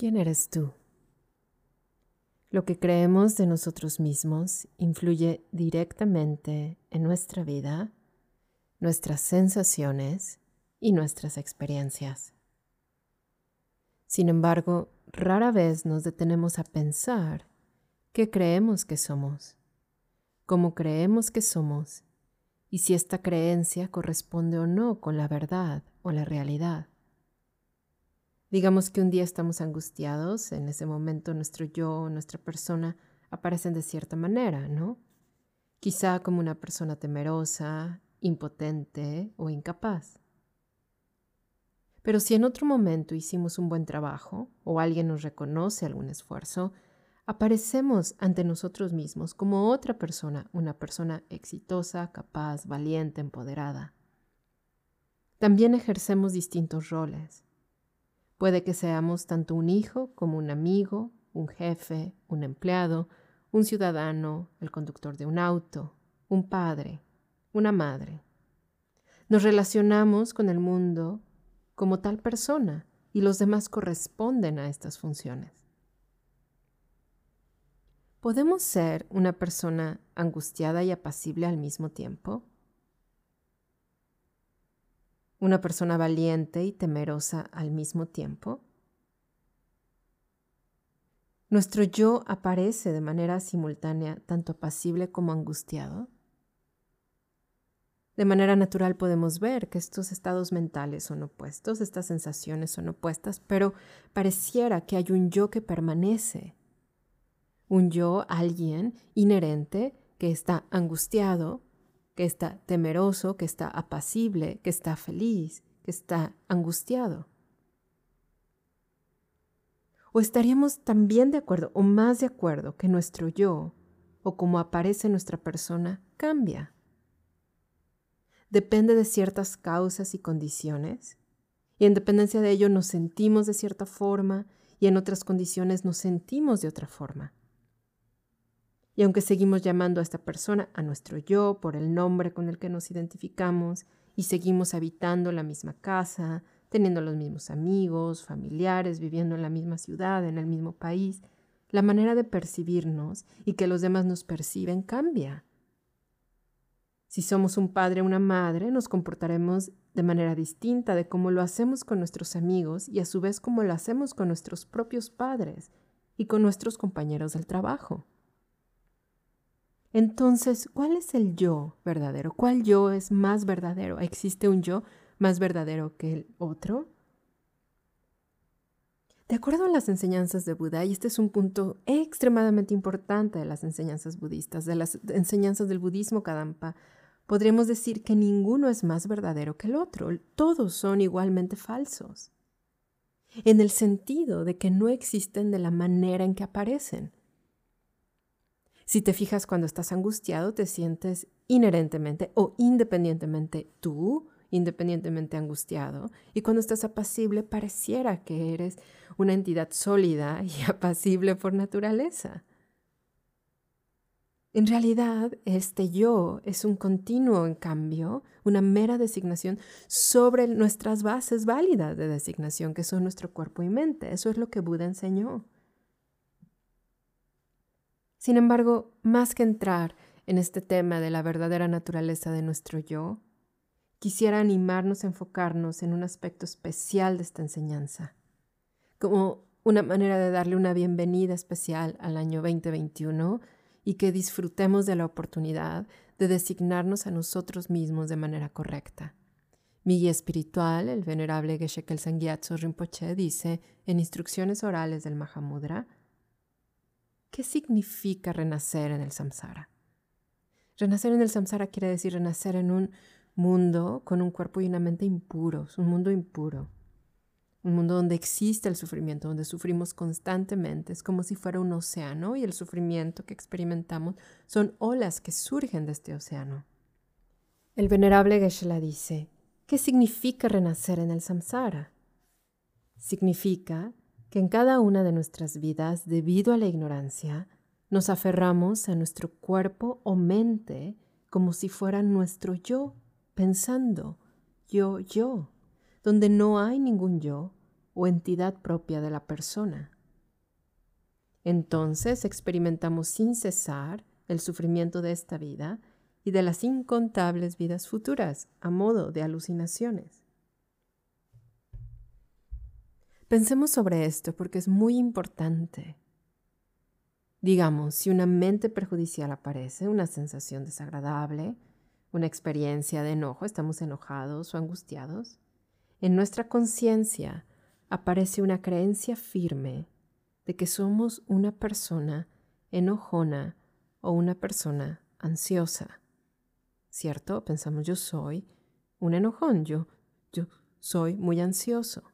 ¿Quién eres tú? Lo que creemos de nosotros mismos influye directamente en nuestra vida, nuestras sensaciones y nuestras experiencias. Sin embargo, rara vez nos detenemos a pensar qué creemos que somos, cómo creemos que somos y si esta creencia corresponde o no con la verdad o la realidad. Digamos que un día estamos angustiados, en ese momento nuestro yo, nuestra persona, aparecen de cierta manera, ¿no? Quizá como una persona temerosa, impotente o incapaz. Pero si en otro momento hicimos un buen trabajo o alguien nos reconoce algún esfuerzo, aparecemos ante nosotros mismos como otra persona, una persona exitosa, capaz, valiente, empoderada. También ejercemos distintos roles. Puede que seamos tanto un hijo como un amigo, un jefe, un empleado, un ciudadano, el conductor de un auto, un padre, una madre. Nos relacionamos con el mundo como tal persona y los demás corresponden a estas funciones. ¿Podemos ser una persona angustiada y apacible al mismo tiempo? Una persona valiente y temerosa al mismo tiempo? ¿Nuestro yo aparece de manera simultánea tanto apacible como angustiado? De manera natural podemos ver que estos estados mentales son opuestos, estas sensaciones son opuestas, pero pareciera que hay un yo que permanece, un yo, alguien inherente que está angustiado que está temeroso, que está apacible, que está feliz, que está angustiado. ¿O estaríamos también de acuerdo o más de acuerdo que nuestro yo o como aparece nuestra persona cambia? Depende de ciertas causas y condiciones y en dependencia de ello nos sentimos de cierta forma y en otras condiciones nos sentimos de otra forma. Y aunque seguimos llamando a esta persona, a nuestro yo, por el nombre con el que nos identificamos, y seguimos habitando la misma casa, teniendo los mismos amigos, familiares, viviendo en la misma ciudad, en el mismo país, la manera de percibirnos y que los demás nos perciben cambia. Si somos un padre o una madre, nos comportaremos de manera distinta de cómo lo hacemos con nuestros amigos y a su vez cómo lo hacemos con nuestros propios padres y con nuestros compañeros del trabajo. Entonces, ¿cuál es el yo verdadero? ¿Cuál yo es más verdadero? ¿Existe un yo más verdadero que el otro? De acuerdo a las enseñanzas de Buda, y este es un punto extremadamente importante de las enseñanzas budistas, de las enseñanzas del budismo Kadampa, podríamos decir que ninguno es más verdadero que el otro, todos son igualmente falsos, en el sentido de que no existen de la manera en que aparecen. Si te fijas cuando estás angustiado, te sientes inherentemente o independientemente tú, independientemente angustiado. Y cuando estás apacible, pareciera que eres una entidad sólida y apacible por naturaleza. En realidad, este yo es un continuo en cambio, una mera designación sobre nuestras bases válidas de designación, que son nuestro cuerpo y mente. Eso es lo que Buda enseñó. Sin embargo, más que entrar en este tema de la verdadera naturaleza de nuestro yo, quisiera animarnos a enfocarnos en un aspecto especial de esta enseñanza, como una manera de darle una bienvenida especial al año 2021 y que disfrutemos de la oportunidad de designarnos a nosotros mismos de manera correcta. Mi guía espiritual, el venerable Geshe Kelsang Rinpoche, dice en Instrucciones Orales del Mahamudra, ¿Qué significa renacer en el samsara? Renacer en el samsara quiere decir renacer en un mundo con un cuerpo y una mente impuros, un mundo impuro. Un mundo donde existe el sufrimiento, donde sufrimos constantemente. Es como si fuera un océano y el sufrimiento que experimentamos son olas que surgen de este océano. El venerable Geshe-la dice, ¿qué significa renacer en el samsara? Significa que en cada una de nuestras vidas, debido a la ignorancia, nos aferramos a nuestro cuerpo o mente como si fuera nuestro yo, pensando yo, yo, donde no hay ningún yo, o entidad propia de la persona. Entonces experimentamos sin cesar el sufrimiento de esta vida y de las incontables vidas futuras a modo de alucinaciones. Pensemos sobre esto porque es muy importante. Digamos, si una mente perjudicial aparece, una sensación desagradable, una experiencia de enojo, estamos enojados o angustiados, en nuestra conciencia aparece una creencia firme de que somos una persona enojona o una persona ansiosa. ¿Cierto? Pensamos yo soy un enojón, yo, yo soy muy ansioso.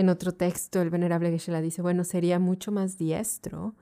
En otro texto, el venerable Geshe-la dice, bueno, sería mucho más diestro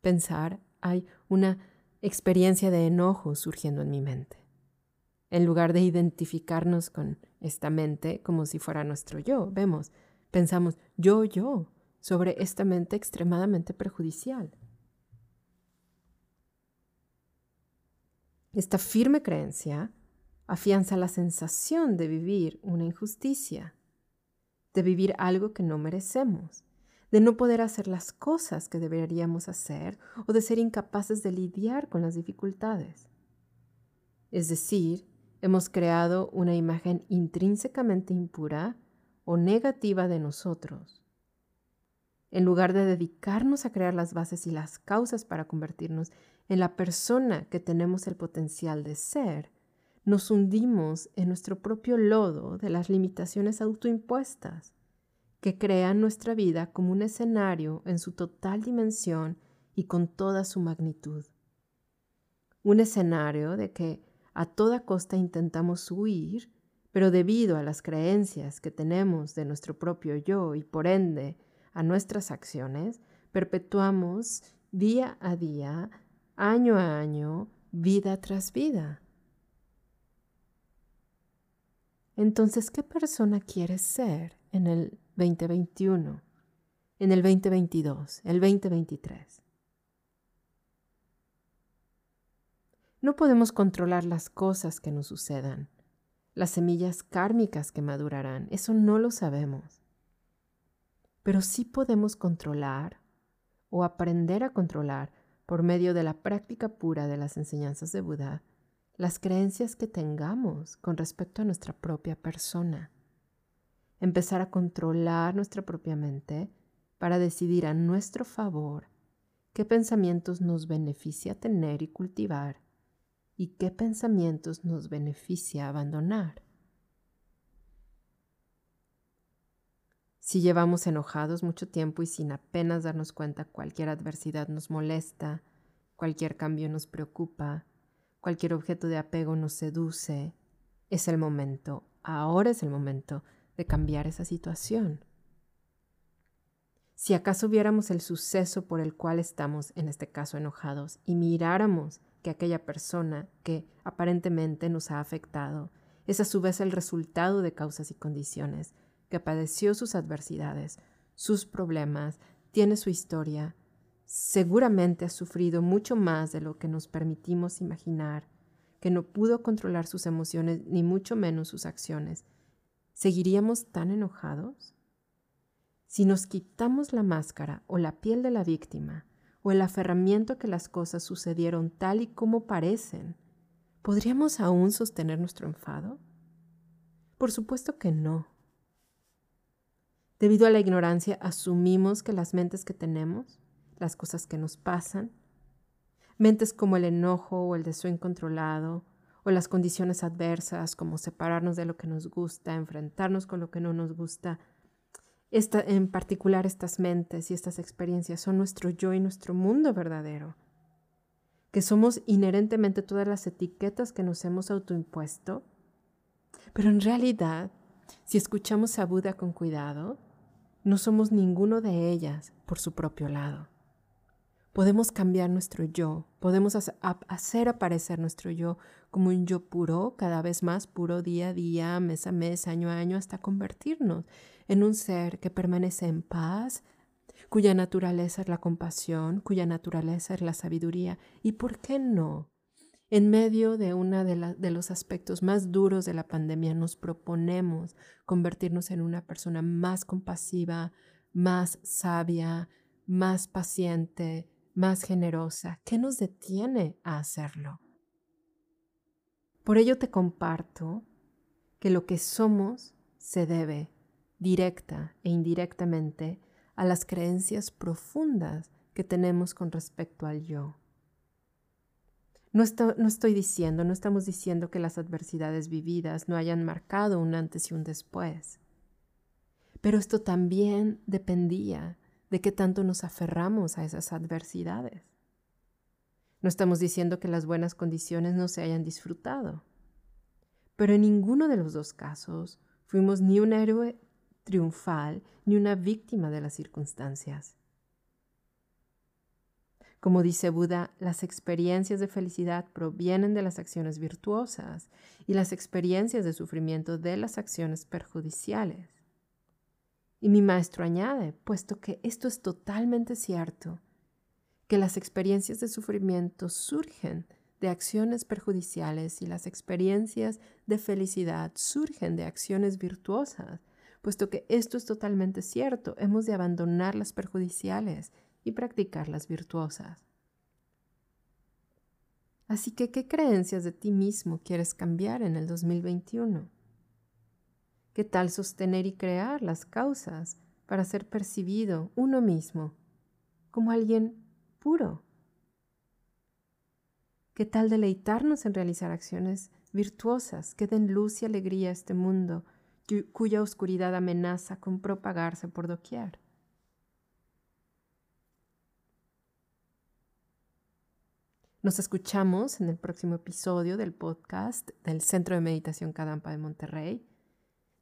pensar, hay una experiencia de enojo surgiendo en mi mente, en lugar de identificarnos con esta mente como si fuera nuestro yo. Vemos, pensamos yo, yo, sobre esta mente extremadamente perjudicial. Esta firme creencia afianza la sensación de vivir una injusticia, de vivir algo que no merecemos, de no poder hacer las cosas que deberíamos hacer o de ser incapaces de lidiar con las dificultades. Es decir, hemos creado una imagen intrínsecamente impura o negativa de nosotros. En lugar de dedicarnos a crear las bases y las causas para convertirnos en la persona que tenemos el potencial de ser, nos hundimos en nuestro propio lodo de las limitaciones autoimpuestas que crean nuestra vida como un escenario en su total dimensión y con toda su magnitud. Un escenario de que a toda costa intentamos huir, pero debido a las creencias que tenemos de nuestro propio yo y por ende a nuestras acciones, perpetuamos día a día, año a año, vida tras vida. Entonces, ¿qué persona quieres ser en el 2021, en el 2022, el 2023? No podemos controlar las cosas que nos sucedan, las semillas kármicas que madurarán, eso no lo sabemos. Pero sí podemos controlar o aprender a controlar por medio de la práctica pura de las enseñanzas de Buda las creencias que tengamos con respecto a nuestra propia persona. Empezar a controlar nuestra propia mente para decidir a nuestro favor qué pensamientos nos beneficia tener y cultivar y qué pensamientos nos beneficia abandonar. Si llevamos enojados mucho tiempo y sin apenas darnos cuenta cualquier adversidad nos molesta, cualquier cambio nos preocupa, cualquier objeto de apego nos seduce, es el momento, ahora es el momento de cambiar esa situación. Si acaso viéramos el suceso por el cual estamos, en este caso, enojados, y miráramos que aquella persona que aparentemente nos ha afectado es a su vez el resultado de causas y condiciones, que padeció sus adversidades, sus problemas, tiene su historia, seguramente ha sufrido mucho más de lo que nos permitimos imaginar, que no pudo controlar sus emociones ni mucho menos sus acciones. ¿Seguiríamos tan enojados? Si nos quitamos la máscara o la piel de la víctima, o el aferramiento que las cosas sucedieron tal y como parecen, ¿podríamos aún sostener nuestro enfado? Por supuesto que no. Debido a la ignorancia, asumimos que las mentes que tenemos, las cosas que nos pasan, mentes como el enojo o el deseo incontrolado, o las condiciones adversas como separarnos de lo que nos gusta, enfrentarnos con lo que no nos gusta, esta, en particular estas mentes y estas experiencias son nuestro yo y nuestro mundo verdadero, que somos inherentemente todas las etiquetas que nos hemos autoimpuesto, pero en realidad, si escuchamos a Buda con cuidado, no somos ninguno de ellas por su propio lado. Podemos cambiar nuestro yo, podemos hacer aparecer nuestro yo como un yo puro, cada vez más puro día a día, mes a mes, año a año, hasta convertirnos en un ser que permanece en paz, cuya naturaleza es la compasión, cuya naturaleza es la sabiduría y, ¿por qué no? En medio de uno de, de, los aspectos más duros de la pandemia, nos proponemos convertirnos en una persona más compasiva, más sabia, más paciente, más generosa. ¿Qué nos detiene a hacerlo? Por ello te comparto que lo que somos se debe directa e indirectamente a las creencias profundas que tenemos con respecto al yo. No, no, estoy diciendo, no estamos diciendo que las adversidades vividas no hayan marcado un antes y un después. Pero esto también dependía de qué tanto nos aferramos a esas adversidades. No estamos diciendo que las buenas condiciones no se hayan disfrutado. Pero en ninguno de los dos casos fuimos ni un héroe triunfal ni una víctima de las circunstancias. Como dice Buda, las experiencias de felicidad provienen de las acciones virtuosas y las experiencias de sufrimiento de las acciones perjudiciales. Y mi maestro añade, puesto que esto es totalmente cierto, que las experiencias de sufrimiento surgen de acciones perjudiciales y las experiencias de felicidad surgen de acciones virtuosas, puesto que esto es totalmente cierto, hemos de abandonar las perjudiciales y practicar las virtuosas. Así que, ¿qué creencias de ti mismo quieres cambiar en el 2021? ¿Qué tal sostener y crear las causas para ser percibido uno mismo como alguien puro? ¿Qué tal deleitarnos en realizar acciones virtuosas que den luz y alegría a este mundo cuya oscuridad amenaza con propagarse por doquier? Nos escuchamos en el próximo episodio del podcast del Centro de Meditación Cadampa de Monterrey.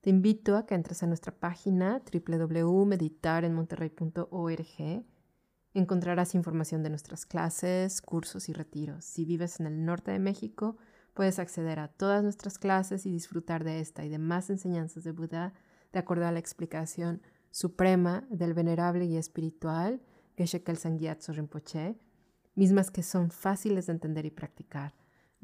Te invito a que entres a nuestra página www.meditarenmonterrey.org. Encontrarás información de nuestras clases, cursos y retiros. Si vives en el norte de México, puedes acceder a todas nuestras clases y disfrutar de esta y de más enseñanzas de Buda de acuerdo a la explicación suprema del venerable y espiritual Geshe Kelsang Rinpoche mismas que son fáciles de entender y practicar.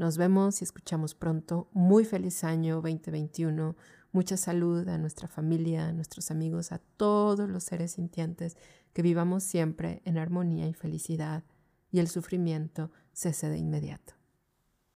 Nos vemos y escuchamos pronto. Muy feliz año 2021. Mucha salud a nuestra familia, a nuestros amigos, a todos los seres sintientes, que vivamos siempre en armonía y felicidad y el sufrimiento cese de inmediato.